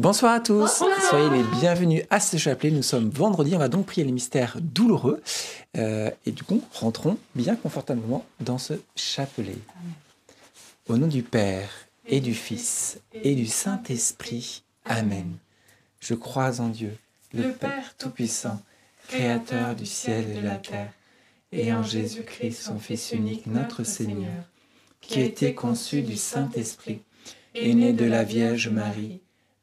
Bonsoir à tous, soyez les bienvenus à ce chapelet. Nous sommes vendredi, on va donc prier les mystères douloureux. Euh, et du coup, rentrons bien confortablement dans ce chapelet. Au nom du Père et du Fils et du Saint-Esprit. Amen. Je crois en Dieu, le Père Tout-Puissant, Créateur du ciel et de la terre, et en Jésus-Christ, son Fils unique, notre Seigneur, qui a été conçu du Saint-Esprit, et né de la Vierge Marie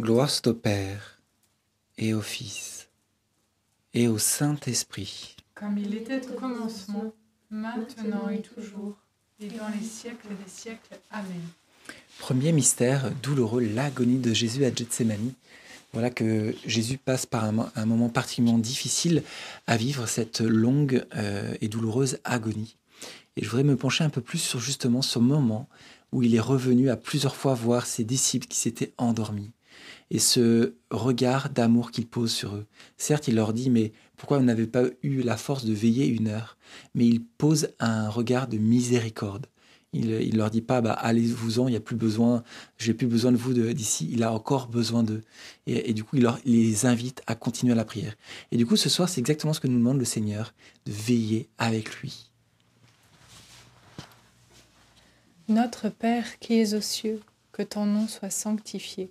Gloire au Père et au Fils et au Saint-Esprit. Comme il était au commencement, maintenant et toujours, et dans les siècles des siècles. Amen. Premier mystère douloureux, l'agonie de Jésus à Gethsemane. Voilà que Jésus passe par un, moment particulièrement difficile à vivre cette longue euh, et douloureuse agonie. Et je voudrais me pencher un peu plus sur justement ce moment où il est revenu à plusieurs fois voir ses disciples qui s'étaient endormis et ce regard d'amour qu'il pose sur eux. Certes, il leur dit, mais pourquoi vous n'avez pas eu la force de veiller une heure? Mais il pose un regard de miséricorde. Il ne leur dit pas, bah, allez-vous-en, il n'y a plus besoin, j'ai plus besoin de vous d'ici, il a encore besoin d'eux. Et, du coup, il, leur, les invite à continuer la prière. Et du coup, ce soir, c'est exactement ce que nous demande le Seigneur, de veiller avec lui. Notre Père qui es aux cieux, que ton nom soit sanctifié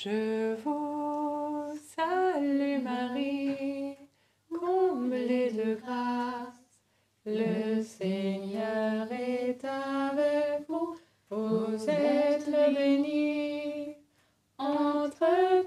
Je vous salue Marie, comblée de grâce, le Seigneur est avec vous. Vous êtes bénie entre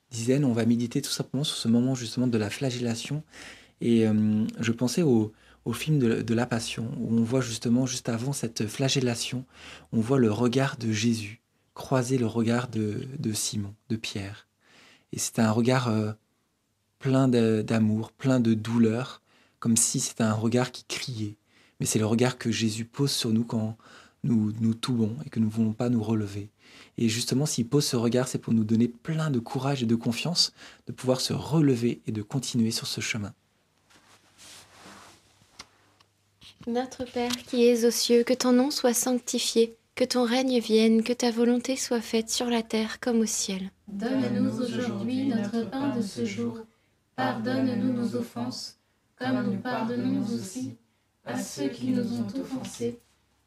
euh, dizaine, on va méditer tout simplement sur ce moment justement de la flagellation. Et euh, je pensais au, film de, la Passion, où on voit justement, juste avant cette flagellation, on voit le regard de Jésus croiser le regard de, Simon, de Pierre. Et c'était un regard euh, plein d'amour, plein de douleur, comme si c'était un regard qui criait. Mais c'est le regard que Jésus pose sur nous quand nous nous toubons et que nous ne voulons pas nous relever. Et justement, s'il pose ce regard, c'est pour nous donner plein de courage et de confiance de pouvoir se relever et de continuer sur ce chemin. Notre Père qui es aux cieux, que ton nom soit sanctifié, que ton règne vienne, que ta volonté soit faite sur la terre comme au ciel. Donne-nous aujourd'hui notre pain de ce jour. Pardonne-nous nos offenses, comme nous pardonnons aussi à ceux qui nous ont offensés.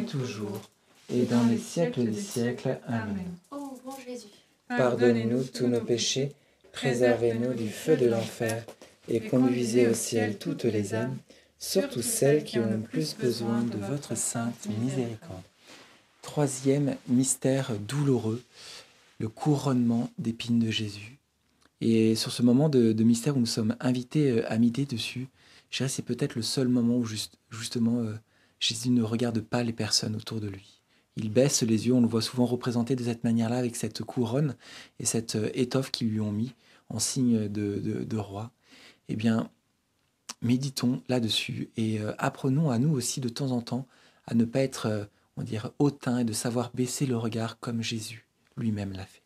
Et toujours, et dans les siècles des siècles. Amen. Ô bon Jésus, Pardonnez-nous tous nos péchés, préservez-nous du feu de l'enfer, et conduisez au ciel toutes les âmes, surtout celles qui ont le plus besoin de votre sainte miséricorde. Troisième mystère douloureux, le couronnement d'épines de Jésus. Et sur ce moment de, de mystère où nous sommes invités euh, à méditer dessus, je dirais c'est peut-être le seul moment où juste, justement euh, Jésus ne regarde pas les personnes autour de lui. Il baisse les yeux, on le voit souvent représenté de cette manière-là avec cette couronne et cette euh, étoffe qu'ils lui ont mis en signe de, de- roi. Eh bien, méditons là-dessus et euh, apprenons à nous aussi de temps en temps à ne pas être, euh, on dirait, hautain et de savoir baisser le regard comme Jésus lui-même l'a fait.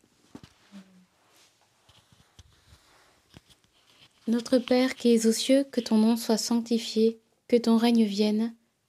Notre Père qui es aux cieux, que ton nom soit sanctifié, que ton règne vienne,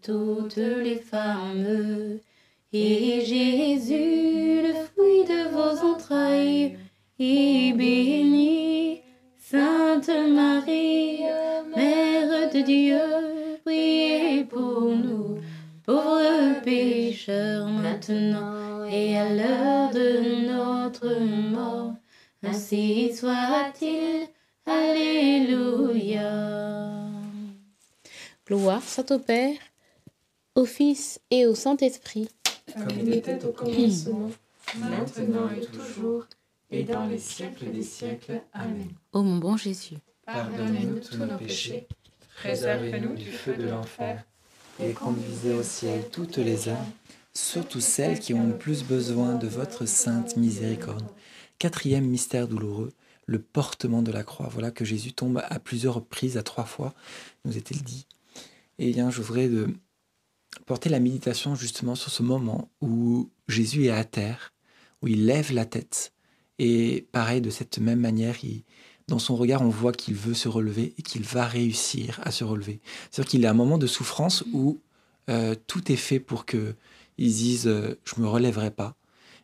Toutes les femmes. Et Jésus, le fruit de vos entrailles, est béni. Sainte Marie, Mère de Dieu, priez pour nous pauvres pécheurs, maintenant et à l'heure de notre mort. Ainsi soit-il. Alléluia. Gloire soit au Père, Fils et au Saint-Esprit. Comme il était au commencement, maintenant et toujours, et dans les siècles des siècles. Amen. Ô mon bon Jésus, Pardonnez-nous tous nos péchés, préservez-nous du feu de l'enfer, et conduisez au ciel toutes les âmes, surtout celles qui ont le plus besoin de votre sainte miséricorde. Quatrième mystère douloureux, le portement de la croix. Voilà que Jésus tombe à plusieurs reprises, à trois fois, nous est-il dit. Et bien, je voudrais de porter la méditation justement sur ce moment où Jésus est à terre, où il lève la tête. Et pareil, de cette même manière, dans son regard, on voit qu'il veut se relever et qu'il va réussir à se relever. C'est-à-dire qu'il à un moment de souffrance où euh, tout est fait pour que ils disent euh, je me relèverai pas.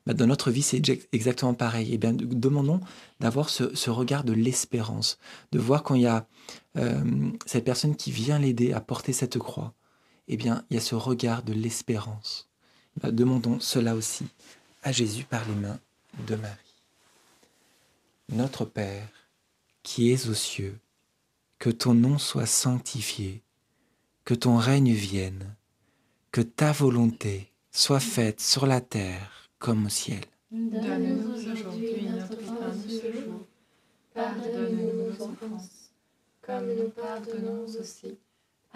Ben, dans notre vie, c'est exa- exactement pareil. Et bien, de- demandons d'avoir ce, ce regard de l'espérance, de voir quand il y a euh, cette personne qui vient l'aider à porter cette croix. Eh bien, il y a ce regard de l'espérance. Demandons cela aussi à Jésus par les mains de Marie. Notre Père, qui es aux cieux, que ton nom soit sanctifié, que ton règne vienne, que ta volonté soit faite sur la terre comme au ciel. Donne-nous aujourd'hui notre jour. Pardonne-nous nos offenses, comme nous pardonnons aussi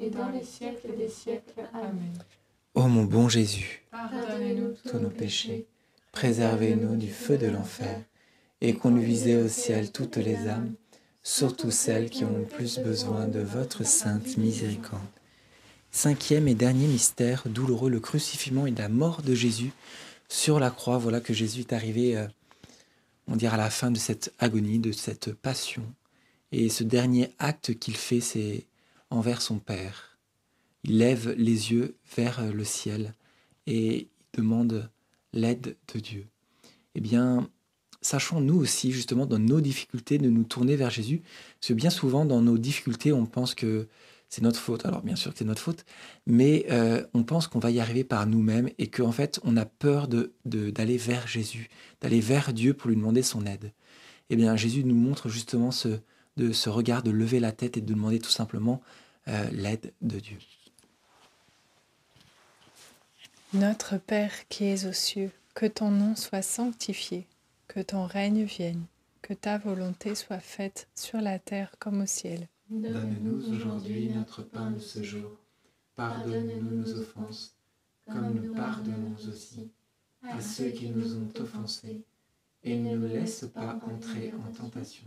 et dans les siècles des siècles. Amen. Ô mon bon Jésus, Pardonnez-nous tous nos péchés, préservez-nous du feu de l'enfer, et conduisez au ciel toutes les âmes, surtout celles qui ont le plus besoin de votre sainte miséricorde. Cinquième et dernier mystère douloureux, le crucifixion et la mort de Jésus sur la croix. Voilà que Jésus est arrivé, euh, on dirait, à la fin de cette agonie, de cette passion. Et ce dernier acte qu'il fait, c'est envers son Père. Il lève les yeux vers le ciel et demande l'aide de Dieu. Eh bien, sachons nous aussi, justement, dans nos difficultés, de nous tourner vers Jésus. Parce que bien souvent, dans nos difficultés, on pense que c'est notre faute. Alors, bien sûr que c'est notre faute, mais euh, on pense qu'on va y arriver par nous-mêmes et qu'en fait, on a peur de- d'aller vers Jésus, d'aller vers Dieu pour lui demander son aide. Eh bien, Jésus nous montre justement ce, de, ce regard de lever la tête et de demander tout simplement euh, l'aide de Dieu. Notre Père qui es aux cieux, que ton nom soit sanctifié, que ton règne vienne, que ta volonté soit faite sur la terre comme au ciel. Donne-nous aujourd'hui notre pain de ce jour. Pardonne-nous nos offenses, comme nous pardonnons aussi à ceux qui nous ont offensés. Et ne nous laisse pas entrer en tentation,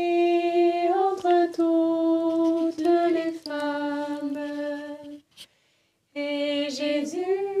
Jésus,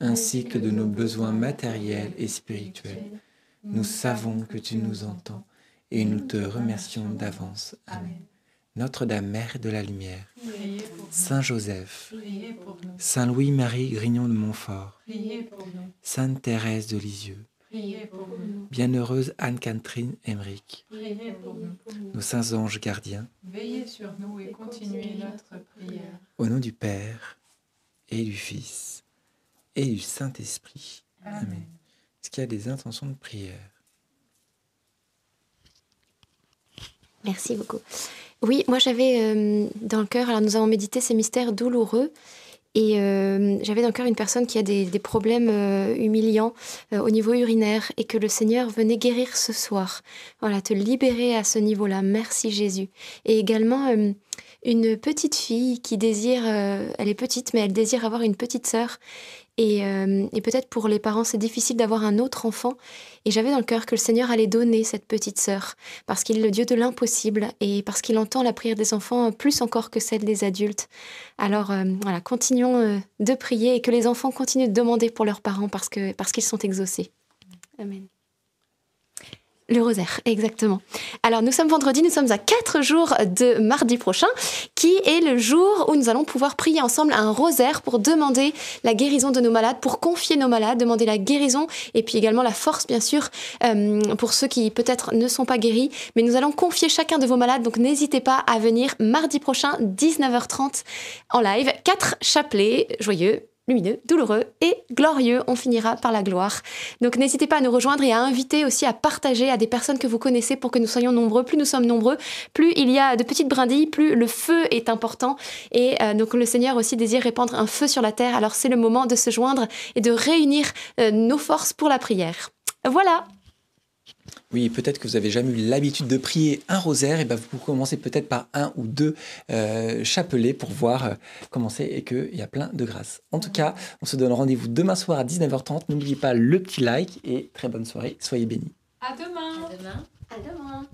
ainsi que de nos besoins matériels et spirituels. Nous savons que tu nous entends et nous te remercions d'avance. Amen. Notre-Dame, Mère de la Lumière. Saint Joseph. Saint Louis-Marie Grignon de Montfort. Sainte Thérèse de Lisieux. Bienheureuse Anne-Catherine Emmerich, nos saints anges gardiens, Veillez sur nous et continuez notre prière. au nom du Père et du Fils et du Saint-Esprit. Amen. Est-ce qu'il y a des intentions de prière? Merci beaucoup. Oui, moi j'avais euh, dans le cœur, alors nous avons médité ces mystères douloureux, et euh, j'avais dans le cœur une personne qui a des, des problèmes euh, humiliants euh, au niveau urinaire, et que le Seigneur venait guérir ce soir. Voilà, te libérer à ce niveau-là. Merci Jésus. Et également euh, une petite fille qui désire, euh, elle est petite, mais elle désire avoir une petite sœur. Et, euh, et peut-être pour les parents, c'est difficile d'avoir un autre enfant. Et j'avais dans le cœur que le Seigneur allait donner cette petite sœur, parce qu'il est le Dieu de l'impossible et parce qu'il entend la prière des enfants plus encore que celle des adultes. Alors euh, voilà, continuons de prier et que les enfants continuent de demander pour leurs parents parce parce qu'ils sont exaucés. Amen. Le rosaire, exactement. Alors nous sommes vendredi, nous sommes à quatre jours de mardi prochain, qui est le jour où nous allons pouvoir prier ensemble un rosaire pour demander la guérison de nos malades, pour confier nos malades, demander la guérison et puis également la force, bien sûr, euh, pour ceux qui peut-être ne sont pas guéris. Mais nous allons confier chacun de vos malades, donc n'hésitez pas à venir mardi prochain, 19h30 en live. Quatre chapelets joyeux lumineux, douloureux et glorieux. On finira par la gloire. Donc n'hésitez pas à nous rejoindre et à inviter aussi à partager à des personnes que vous connaissez pour que nous soyons nombreux. Plus nous sommes nombreux, plus il y a de petites brindilles, plus le feu est important. Et euh, donc le Seigneur aussi désire répandre un feu sur la terre. Alors c'est le moment de se joindre et de réunir euh, nos forces pour la prière. Voilà. Oui, peut-être que vous avez jamais eu l'habitude de prier un rosaire, et ben vous commencez peut-être par un ou deux euh, chapelets pour voir euh, commencer et qu'il y a plein de grâce. En tout cas, on se donne rendez-vous demain soir à 19h30. N'oubliez pas le petit like et très bonne soirée. Soyez bénis. À demain. À demain. À demain.